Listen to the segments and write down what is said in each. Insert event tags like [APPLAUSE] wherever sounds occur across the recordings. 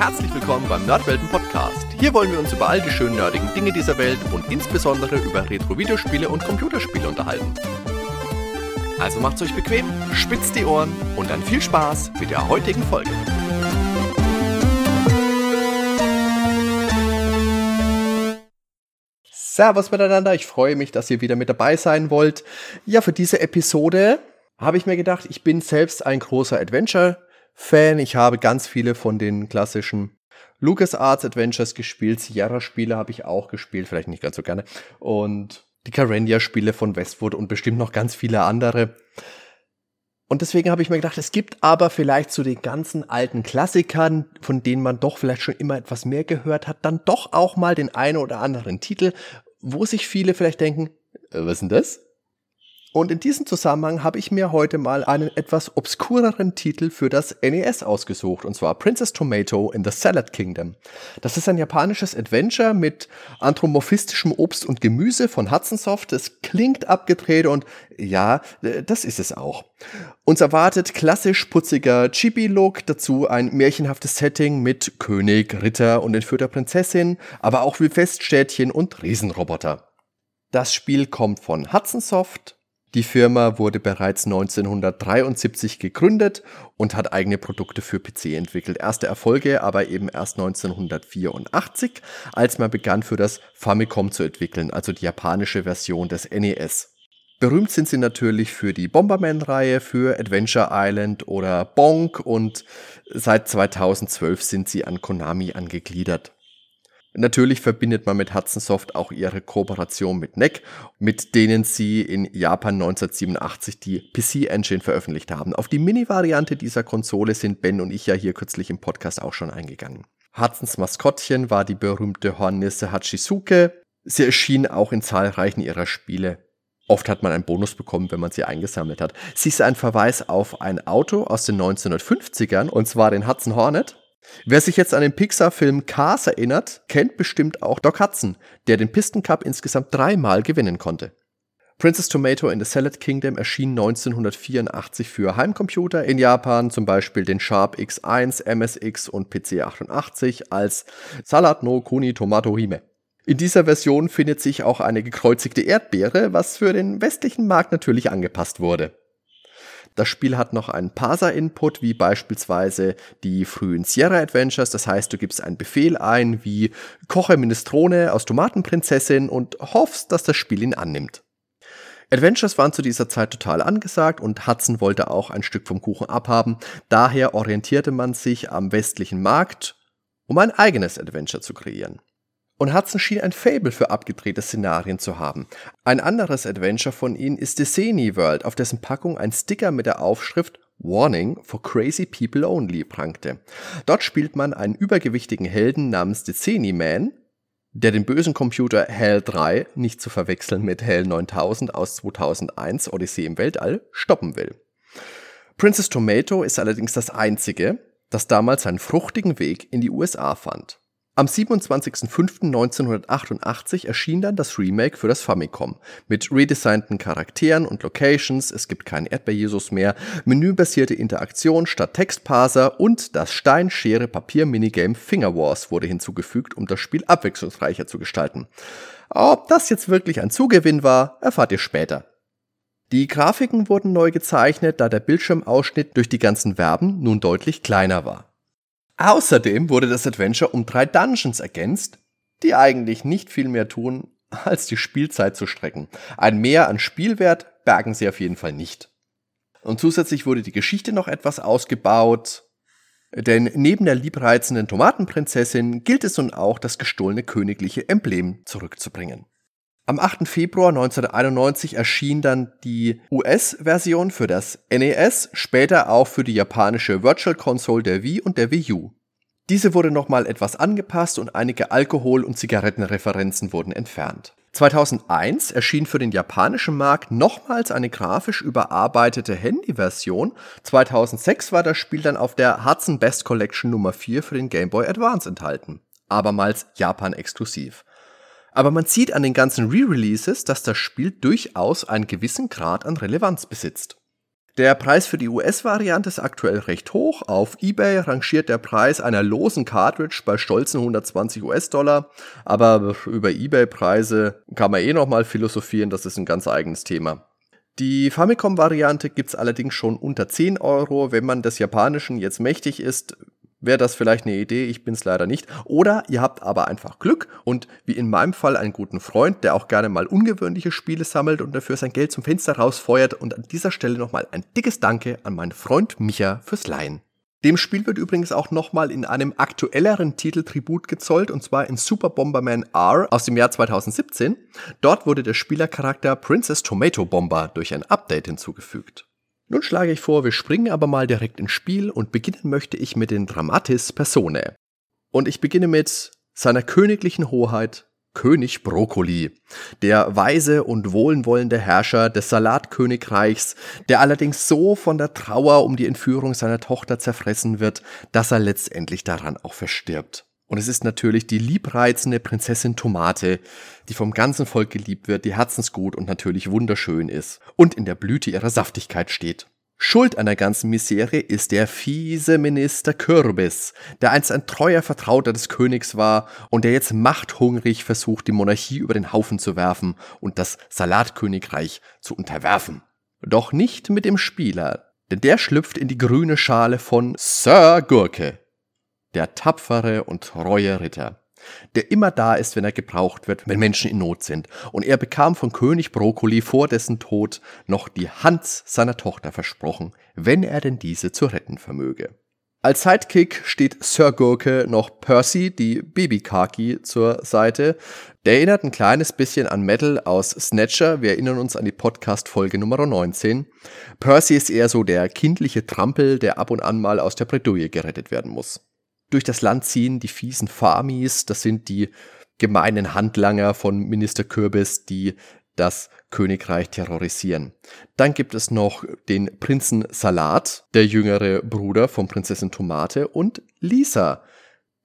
Herzlich willkommen beim Nerdwelten Podcast. Hier wollen wir uns über all die schönen nerdigen Dinge dieser Welt und insbesondere über Retro-Videospiele und Computerspiele unterhalten. Also macht's euch bequem, spitzt die Ohren und dann viel Spaß mit der heutigen Folge. Servus miteinander, ich freue mich, dass ihr wieder mit dabei sein wollt. Ja, für diese Episode habe ich mir gedacht, ich bin selbst ein großer Adventure-Fan. Ich habe ganz viele von den klassischen LucasArts Adventures gespielt. Sierra-Spiele habe ich auch gespielt, vielleicht nicht ganz so gerne. Und die Carendia-Spiele von Westwood und bestimmt noch ganz viele andere. Und deswegen habe ich mir gedacht, es gibt aber vielleicht zu den ganzen alten Klassikern, von denen man doch vielleicht schon immer etwas mehr gehört hat, dann doch auch mal den einen oder anderen Titel, wo sich viele vielleicht denken, äh, was ist denn das? Und in diesem Zusammenhang habe ich mir heute mal einen etwas obskureren Titel für das NES ausgesucht, und zwar Princess Tomato in the Salad Kingdom. Das ist ein japanisches Adventure mit anthropomorphistischem Obst und Gemüse von Hudson Soft. Es klingt abgedreht und ja, das ist es auch. Uns erwartet klassisch putziger Chibi-Look, dazu ein märchenhaftes Setting mit König, Ritter und entführter Prinzessin, aber auch Wildweststädtchen und Riesenroboter. Das Spiel kommt von Hudson Soft die Firma wurde bereits 1973 gegründet und hat eigene Produkte für PC entwickelt. Erste Erfolge aber eben erst 1984, als man begann für das Famicom zu entwickeln, also die japanische Version des NES. Berühmt sind sie natürlich für die Bomberman-Reihe, für Adventure Island oder Bonk und seit 2012 sind sie an Konami angegliedert. Natürlich verbindet man mit Hudson Soft auch ihre Kooperation mit NEC, mit denen sie in Japan 1987 die PC-Engine veröffentlicht haben. Auf die Mini-Variante dieser Konsole sind Ben und ich ja hier kürzlich im Podcast auch schon eingegangen. Hudsons Maskottchen war die berühmte Hornisse Hachisuke. Sie erschien auch in zahlreichen ihrer Spiele. Oft hat man einen Bonus bekommen, wenn man sie eingesammelt hat. Sie ist ein Verweis auf ein Auto aus den 1950ern, und zwar den Hudson Hornet. Wer sich jetzt an den Pixar-Film Cars erinnert, kennt bestimmt auch Doc Hudson, der den Piston Cup insgesamt dreimal gewinnen konnte. Princess Tomato in the Salad Kingdom erschien 1984 für Heimcomputer in Japan, zum Beispiel den Sharp X1, MSX und PC88 als Salad no Kuni Tomato Hime. In dieser Version findet sich auch eine gekreuzigte Erdbeere, was für den westlichen Markt natürlich angepasst wurde. Das Spiel hat noch einen Parser-Input, wie beispielsweise die frühen Sierra Adventures. Das heißt, du gibst einen Befehl ein, wie Koche Minestrone aus Tomatenprinzessin und hoffst, dass das Spiel ihn annimmt. Adventures waren zu dieser Zeit total angesagt und Hudson wollte auch ein Stück vom Kuchen abhaben. Daher orientierte man sich am westlichen Markt, um ein eigenes Adventure zu kreieren. Und Hudson schien ein Fable für abgedrehte Szenarien zu haben. Ein anderes Adventure von ihnen ist Disney World, auf dessen Packung ein Sticker mit der Aufschrift Warning for Crazy People Only prangte. Dort spielt man einen übergewichtigen Helden namens Disney Man, der den bösen Computer HAL 3, nicht zu verwechseln mit HAL 9000 aus 2001 Odyssee im Weltall, stoppen will. Princess Tomato ist allerdings das einzige, das damals seinen fruchtigen Weg in die USA fand. Am 27.05.1988 erschien dann das Remake für das Famicom mit redesignten Charakteren und Locations, es gibt keinen Erdbeer-Jesus mehr, menübasierte Interaktion statt Textparser und das Stein-Schere-Papier-Minigame Finger Wars wurde hinzugefügt, um das Spiel abwechslungsreicher zu gestalten. Ob das jetzt wirklich ein Zugewinn war, erfahrt ihr später. Die Grafiken wurden neu gezeichnet, da der Bildschirmausschnitt durch die ganzen Verben nun deutlich kleiner war. Außerdem wurde das Adventure um drei Dungeons ergänzt, die eigentlich nicht viel mehr tun, als die Spielzeit zu strecken. Ein Mehr an Spielwert bergen sie auf jeden Fall nicht. Und zusätzlich wurde die Geschichte noch etwas ausgebaut, denn neben der liebreizenden Tomatenprinzessin gilt es nun auch, das gestohlene königliche Emblem zurückzubringen. Am 8. Februar 1991 erschien dann die US-Version für das NES, später auch für die japanische Virtual Console der Wii und der Wii U. Diese wurde nochmal etwas angepasst und einige Alkohol- und Zigarettenreferenzen wurden entfernt. 2001 erschien für den japanischen Markt nochmals eine grafisch überarbeitete Handy-Version. 2006 war das Spiel dann auf der Hudson Best Collection Nummer 4 für den Game Boy Advance enthalten. Abermals Japan exklusiv. Aber man sieht an den ganzen Re-Releases, dass das Spiel durchaus einen gewissen Grad an Relevanz besitzt. Der Preis für die US-Variante ist aktuell recht hoch. Auf eBay rangiert der Preis einer losen Cartridge bei stolzen 120 US-Dollar. Aber über eBay-Preise kann man eh nochmal philosophieren, das ist ein ganz eigenes Thema. Die Famicom-Variante gibt's allerdings schon unter 10 Euro. Wenn man des Japanischen jetzt mächtig ist, wäre das vielleicht eine Idee, ich bin's leider nicht. Oder ihr habt aber einfach Glück und wie in meinem Fall einen guten Freund, der auch gerne mal ungewöhnliche Spiele sammelt und dafür sein Geld zum Fenster rausfeuert. Und an dieser Stelle nochmal ein dickes Danke an meinen Freund Micha fürs Leihen. Dem Spiel wird übrigens auch nochmal in einem aktuelleren Titel Tribut gezollt, und zwar in Super Bomberman R aus dem Jahr 2017. Dort wurde der Spielercharakter Princess Tomato Bomber durch ein Update hinzugefügt. Nun schlage ich vor, wir springen aber mal direkt ins Spiel und beginnen möchte ich mit den Dramatis Personae. Und ich beginne mit seiner königlichen Hoheit König Brokkoli, der weise und wohlwollende Herrscher des Salatkönigreichs, der allerdings so von der Trauer um die Entführung seiner Tochter zerfressen wird, dass er letztendlich daran auch verstirbt. Und es ist natürlich die liebreizende Prinzessin Tomate, die vom ganzen Volk geliebt wird, die herzensgut und natürlich wunderschön ist und in der Blüte ihrer Saftigkeit steht. Schuld an der ganzen Misere ist der fiese Minister Kürbis, der einst ein treuer Vertrauter des Königs war und der jetzt machthungrig versucht, die Monarchie über den Haufen zu werfen und das Salatkönigreich zu unterwerfen. Doch nicht mit dem Spieler, denn der schlüpft in die grüne Schale von Sir Gurke, der tapfere und treue Ritter, der immer da ist, wenn er gebraucht wird, wenn Menschen in Not sind. Und er bekam von König Brokkoli vor dessen Tod noch die Hand seiner Tochter versprochen, wenn er denn diese zu retten vermöge. Als Sidekick steht Sir Gurke noch Percy, die Babykaki, zur Seite. Der erinnert ein kleines bisschen an Metal aus Snatcher. Wir erinnern uns an die Podcast-Folge Nummer 19. Percy ist eher so der kindliche Trampel, der ab und an mal aus der Bredouille gerettet werden muss durch das Land ziehen, die fiesen Farmis, das sind die gemeinen Handlanger von Minister Kürbis, die das Königreich terrorisieren. Dann gibt es noch den Prinzen Salat, der jüngere Bruder von Prinzessin Tomate, und Lisa,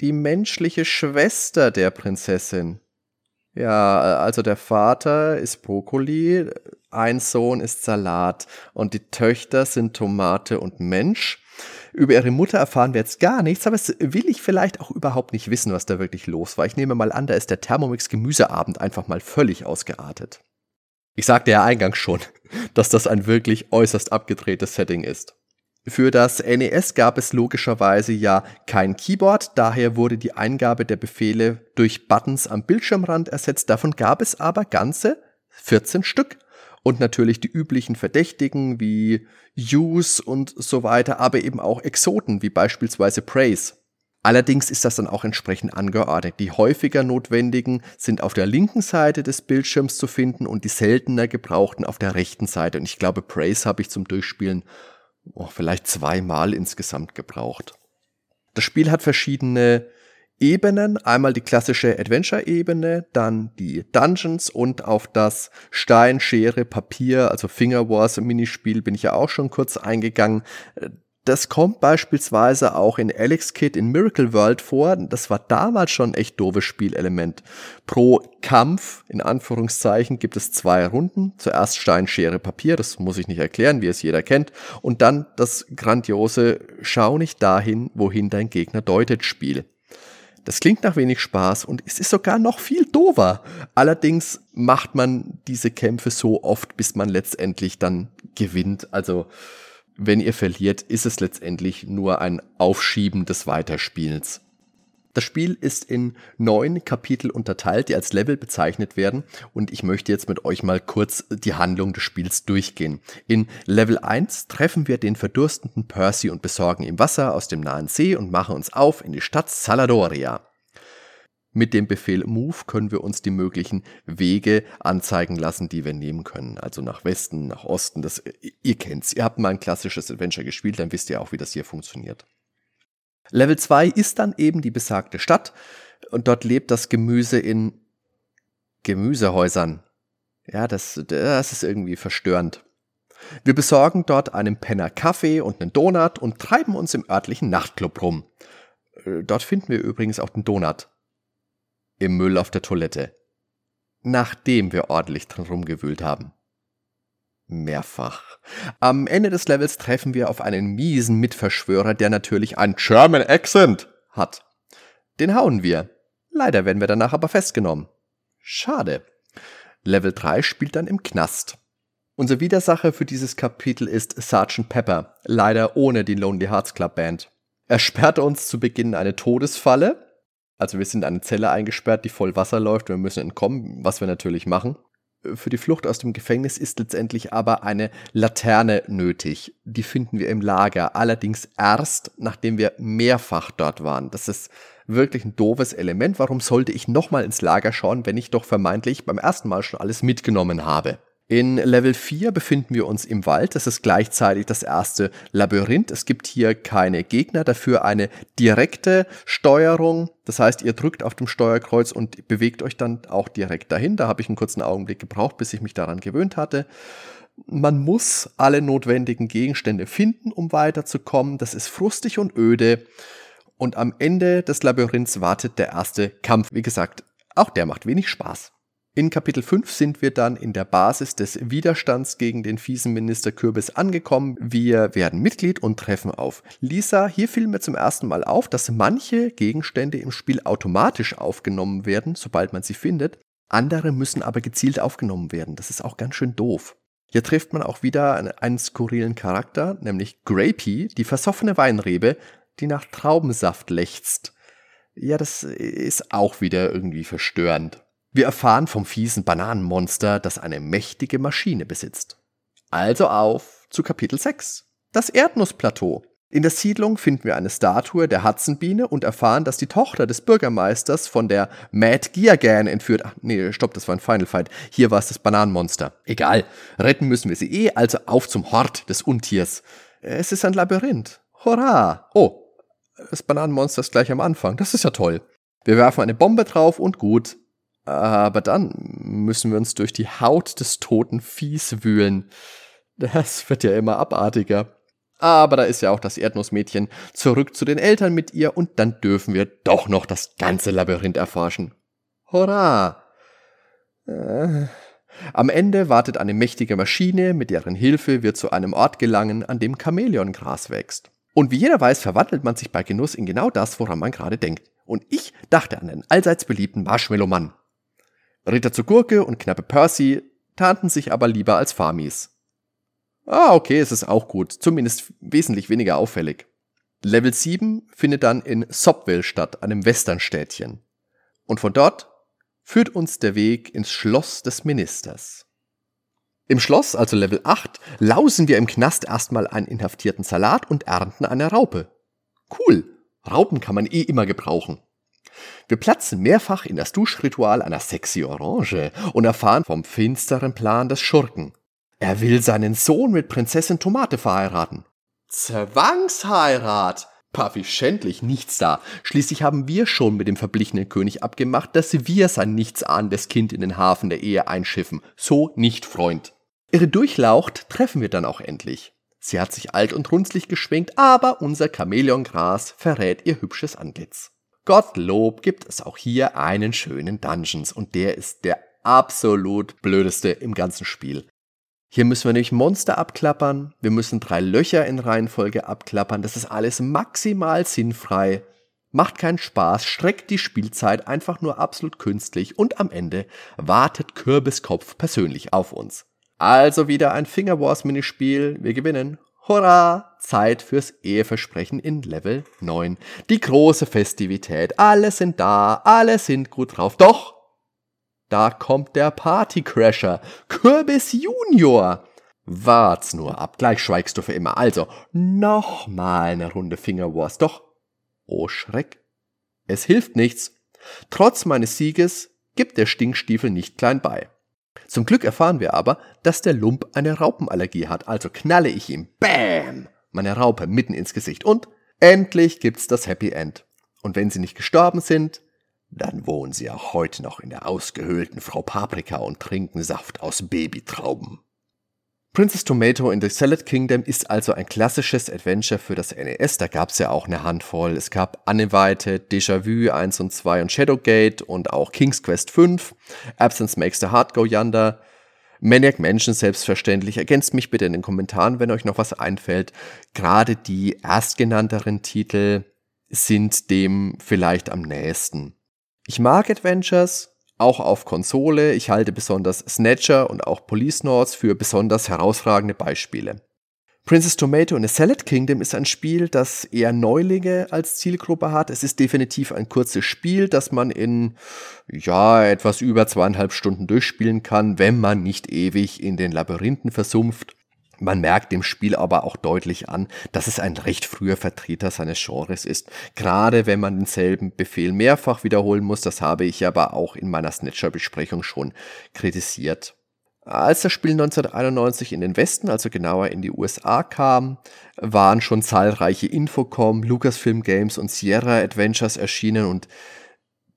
die menschliche Schwester der Prinzessin. Ja, also der Vater ist Brokkoli, ein Sohn ist Salat und die Töchter sind Tomate und Mensch. Über ihre Mutter erfahren wir jetzt gar nichts, aber es will ich vielleicht auch überhaupt nicht wissen, was da wirklich los war. Ich nehme mal an, da ist der Thermomix Gemüseabend einfach mal völlig ausgeartet. Ich sagte ja eingangs schon, [LAUGHS] dass das ein wirklich äußerst abgedrehtes Setting ist. Für das NES gab es logischerweise ja kein Keyboard, daher wurde die Eingabe der Befehle durch Buttons am Bildschirmrand ersetzt. Davon gab es aber ganze 14 Stück und natürlich die üblichen Verdächtigen wie Use und so weiter, aber eben auch Exoten wie beispielsweise Praise. Allerdings ist das dann auch entsprechend angeordnet. Die häufiger notwendigen sind auf der linken Seite des Bildschirms zu finden und die seltener gebrauchten auf der rechten Seite. Und ich glaube, Praise habe ich zum Durchspielen oh, vielleicht zweimal insgesamt gebraucht. Das Spiel hat verschiedene Ebenen. Einmal die klassische Adventure-Ebene, dann die Dungeons und auf das Stein, Schere, Papier, also Finger Wars Minispiel bin ich ja auch schon kurz eingegangen. Das kommt beispielsweise auch in Alex Kid in Miracle World vor. Das war damals schon ein echt doofes Spielelement. Pro Kampf, in Anführungszeichen, gibt es zwei Runden. Zuerst Stein, Schere, Papier, das muss ich nicht erklären, wie es jeder kennt. Und dann das grandiose Schau nicht dahin, wohin dein Gegner deutet Spiel. Das klingt nach wenig Spaß und es ist sogar noch viel dover. Allerdings macht man diese Kämpfe so oft, bis man letztendlich dann gewinnt. Also wenn ihr verliert, ist es letztendlich nur ein Aufschieben des Weiterspielens. Das Spiel ist in neun Kapitel unterteilt, die als Level bezeichnet werden und ich möchte jetzt mit euch mal kurz die Handlung des Spiels durchgehen. In Level 1 treffen wir den verdurstenden Percy und besorgen ihm Wasser aus dem nahen See und machen uns auf in die Stadt Saladoria. Mit dem Befehl Move können wir uns die möglichen Wege anzeigen lassen, die wir nehmen können. Also nach Westen, nach Osten, das, ihr kennt's. Ihr habt mal ein klassisches Adventure gespielt, dann wisst ihr auch, wie das hier funktioniert. Level 2 ist dann eben die besagte Stadt und dort lebt das Gemüse in Gemüsehäusern. Ja, das, das ist irgendwie verstörend. Wir besorgen dort einem Penner Kaffee und einen Donut und treiben uns im örtlichen Nachtclub rum. Äh, dort finden wir übrigens auch den Donut. Im Müll auf der Toilette. Nachdem wir ordentlich drin rumgewühlt haben. Mehrfach. Am Ende des Levels treffen wir auf einen miesen Mitverschwörer, der natürlich ein German Accent hat. Den hauen wir. Leider werden wir danach aber festgenommen. Schade. Level 3 spielt dann im Knast. Unser Widersacher für dieses Kapitel ist Sergeant Pepper, leider ohne die Lonely Hearts Club Band. Er sperrt uns zu Beginn eine Todesfalle. Also wir sind in eine Zelle eingesperrt, die voll Wasser läuft und wir müssen entkommen, was wir natürlich machen. Für die Flucht aus dem Gefängnis ist letztendlich aber eine Laterne nötig. Die finden wir im Lager, allerdings erst, nachdem wir mehrfach dort waren. Das ist wirklich ein doofes Element. Warum sollte ich nochmal ins Lager schauen, wenn ich doch vermeintlich beim ersten Mal schon alles mitgenommen habe? In Level 4 befinden wir uns im Wald. Das ist gleichzeitig das erste Labyrinth. Es gibt hier keine Gegner, dafür eine direkte Steuerung. Das heißt, ihr drückt auf dem Steuerkreuz und bewegt euch dann auch direkt dahin. Da habe ich einen kurzen Augenblick gebraucht, bis ich mich daran gewöhnt hatte. Man muss alle notwendigen Gegenstände finden, um weiterzukommen. Das ist frustig und öde. Und am Ende des Labyrinths wartet der erste Kampf. Wie gesagt, auch der macht wenig Spaß. In Kapitel 5 sind wir dann in der Basis des Widerstands gegen den fiesen Minister Kürbis angekommen. Wir werden Mitglied und treffen auf Lisa. Hier fiel mir zum ersten Mal auf, dass manche Gegenstände im Spiel automatisch aufgenommen werden, sobald man sie findet. Andere müssen aber gezielt aufgenommen werden. Das ist auch ganz schön doof. Hier trifft man auch wieder einen skurrilen Charakter, nämlich Grapey, die versoffene Weinrebe, die nach Traubensaft lechzt. Ja, das ist auch wieder irgendwie verstörend. Wir erfahren vom fiesen Bananenmonster, das eine mächtige Maschine besitzt. Also auf zu Kapitel 6. Das Erdnussplateau. In der Siedlung finden wir eine Statue der Hudsonbiene und erfahren, dass die Tochter des Bürgermeisters von der Mad Geargan entführt. Ach, nee, stopp, das war ein Final Fight. Hier war es das Bananenmonster. Egal. Retten müssen wir sie eh, also auf zum Hort des Untiers. Es ist ein Labyrinth. Hurra! Oh, das Bananenmonster ist gleich am Anfang. Das ist ja toll. Wir werfen eine Bombe drauf und gut, aber dann müssen wir uns durch die Haut des toten Viehs wühlen. Das wird ja immer abartiger. Aber da ist ja auch das Erdnussmädchen zurück zu den Eltern mit ihr und dann dürfen wir doch noch das ganze Labyrinth erforschen. Hurra! Äh. Am Ende wartet eine mächtige Maschine, mit deren Hilfe wir zu einem Ort gelangen, an dem Chamäleongras wächst. Und wie jeder weiß, verwandelt man sich bei Genuss in genau das, woran man gerade denkt. Und ich dachte an den allseits beliebten Marshmallow-Mann. Ritter zur Gurke und knappe Percy tarnten sich aber lieber als Farmis. Ah, okay, es ist auch gut, zumindest wesentlich weniger auffällig. Level 7 findet dann in Sopville statt, einem Westernstädtchen. Und von dort führt uns der Weg ins Schloss des Ministers. Im Schloss, also Level 8, lausen wir im Knast erstmal einen inhaftierten Salat und ernten eine Raupe. Cool, Raupen kann man eh immer gebrauchen. Wir platzen mehrfach in das Duschritual einer sexy Orange und erfahren vom finsteren Plan des Schurken. Er will seinen Sohn mit Prinzessin Tomate verheiraten. Zwangsheirat! Puffy schändlich nichts da. Schließlich haben wir schon mit dem verblichenen König abgemacht, dass wir sein nichtsahnendes Kind in den Hafen der Ehe einschiffen. So nicht, Freund. Ihre Durchlaucht treffen wir dann auch endlich. Sie hat sich alt und runzlig geschwenkt, aber unser Chamäleongras verrät ihr hübsches Antlitz. Gottlob gibt es auch hier einen schönen Dungeons und der ist der absolut blödeste im ganzen Spiel. Hier müssen wir nämlich Monster abklappern, wir müssen drei Löcher in Reihenfolge abklappern, das ist alles maximal sinnfrei, macht keinen Spaß, streckt die Spielzeit einfach nur absolut künstlich und am Ende wartet Kürbiskopf persönlich auf uns. Also wieder ein Fingerwars-Minispiel, wir gewinnen. Hurra! Zeit fürs Eheversprechen in Level 9. Die große Festivität. Alle sind da, alle sind gut drauf. Doch, da kommt der Partycrasher. Kürbis Junior. Wart's nur ab, gleich schweigst du für immer. Also, nochmal eine Runde Fingerwars. Doch, oh Schreck. Es hilft nichts. Trotz meines Sieges gibt der Stinkstiefel nicht klein bei. Zum Glück erfahren wir aber, dass der Lump eine Raupenallergie hat, also knalle ich ihm, BÄM, meine Raupe mitten ins Gesicht und endlich gibt's das Happy End. Und wenn sie nicht gestorben sind, dann wohnen sie auch heute noch in der ausgehöhlten Frau Paprika und trinken Saft aus Babytrauben. Princess Tomato in the Salad Kingdom ist also ein klassisches Adventure für das NES. Da gab es ja auch eine Handvoll. Es gab Uninvited, Déjà-vu 1 und 2 und Shadowgate und auch King's Quest 5. Absence Makes the Heart Go Yonder. Maniac Mansion selbstverständlich. Ergänzt mich bitte in den Kommentaren, wenn euch noch was einfällt. Gerade die erstgenannteren Titel sind dem vielleicht am nächsten. Ich mag Adventures, auch auf Konsole. Ich halte besonders Snatcher und auch Police Nords für besonders herausragende Beispiele. Princess Tomato in the Salad Kingdom ist ein Spiel, das eher Neulinge als Zielgruppe hat. Es ist definitiv ein kurzes Spiel, das man in, ja, etwas über zweieinhalb Stunden durchspielen kann, wenn man nicht ewig in den Labyrinthen versumpft. Man merkt dem Spiel aber auch deutlich an, dass es ein recht früher Vertreter seines Genres ist. Gerade wenn man denselben Befehl mehrfach wiederholen muss, das habe ich aber auch in meiner Snatcher-Besprechung schon kritisiert. Als das Spiel 1991 in den Westen, also genauer in die USA kam, waren schon zahlreiche Infocom, Lucasfilm Games und Sierra Adventures erschienen und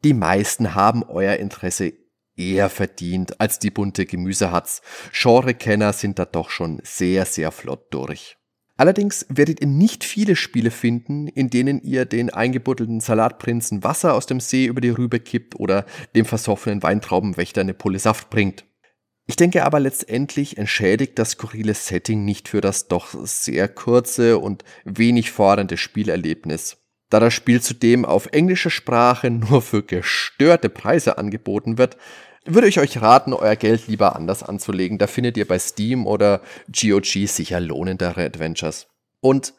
die meisten haben euer Interesse eher verdient als die bunte Gemüsehatz. Genrekenner sind da doch schon sehr, sehr flott durch. Allerdings werdet ihr nicht viele Spiele finden, in denen ihr den eingebuddelten Salatprinzen Wasser aus dem See über die Rübe kippt oder dem versoffenen Weintraubenwächter eine Pulle Saft bringt. Ich denke aber letztendlich entschädigt das skurrile Setting nicht für das doch sehr kurze und wenig fordernde Spielerlebnis. Da das Spiel zudem auf englischer Sprache nur für gestörte Preise angeboten wird, würde ich euch raten, euer Geld lieber anders anzulegen. Da findet ihr bei Steam oder GOG sicher lohnendere Adventures. Und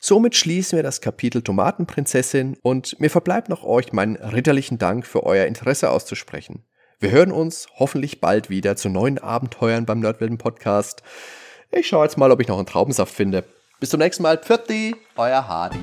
somit schließen wir das Kapitel Tomatenprinzessin und mir verbleibt noch euch meinen ritterlichen Dank für euer Interesse auszusprechen. Wir hören uns hoffentlich bald wieder zu neuen Abenteuern beim Nerdwelten Podcast. Ich schaue jetzt mal, ob ich noch einen Traubensaft finde. Bis zum nächsten Mal. Pfirti, euer Hardy.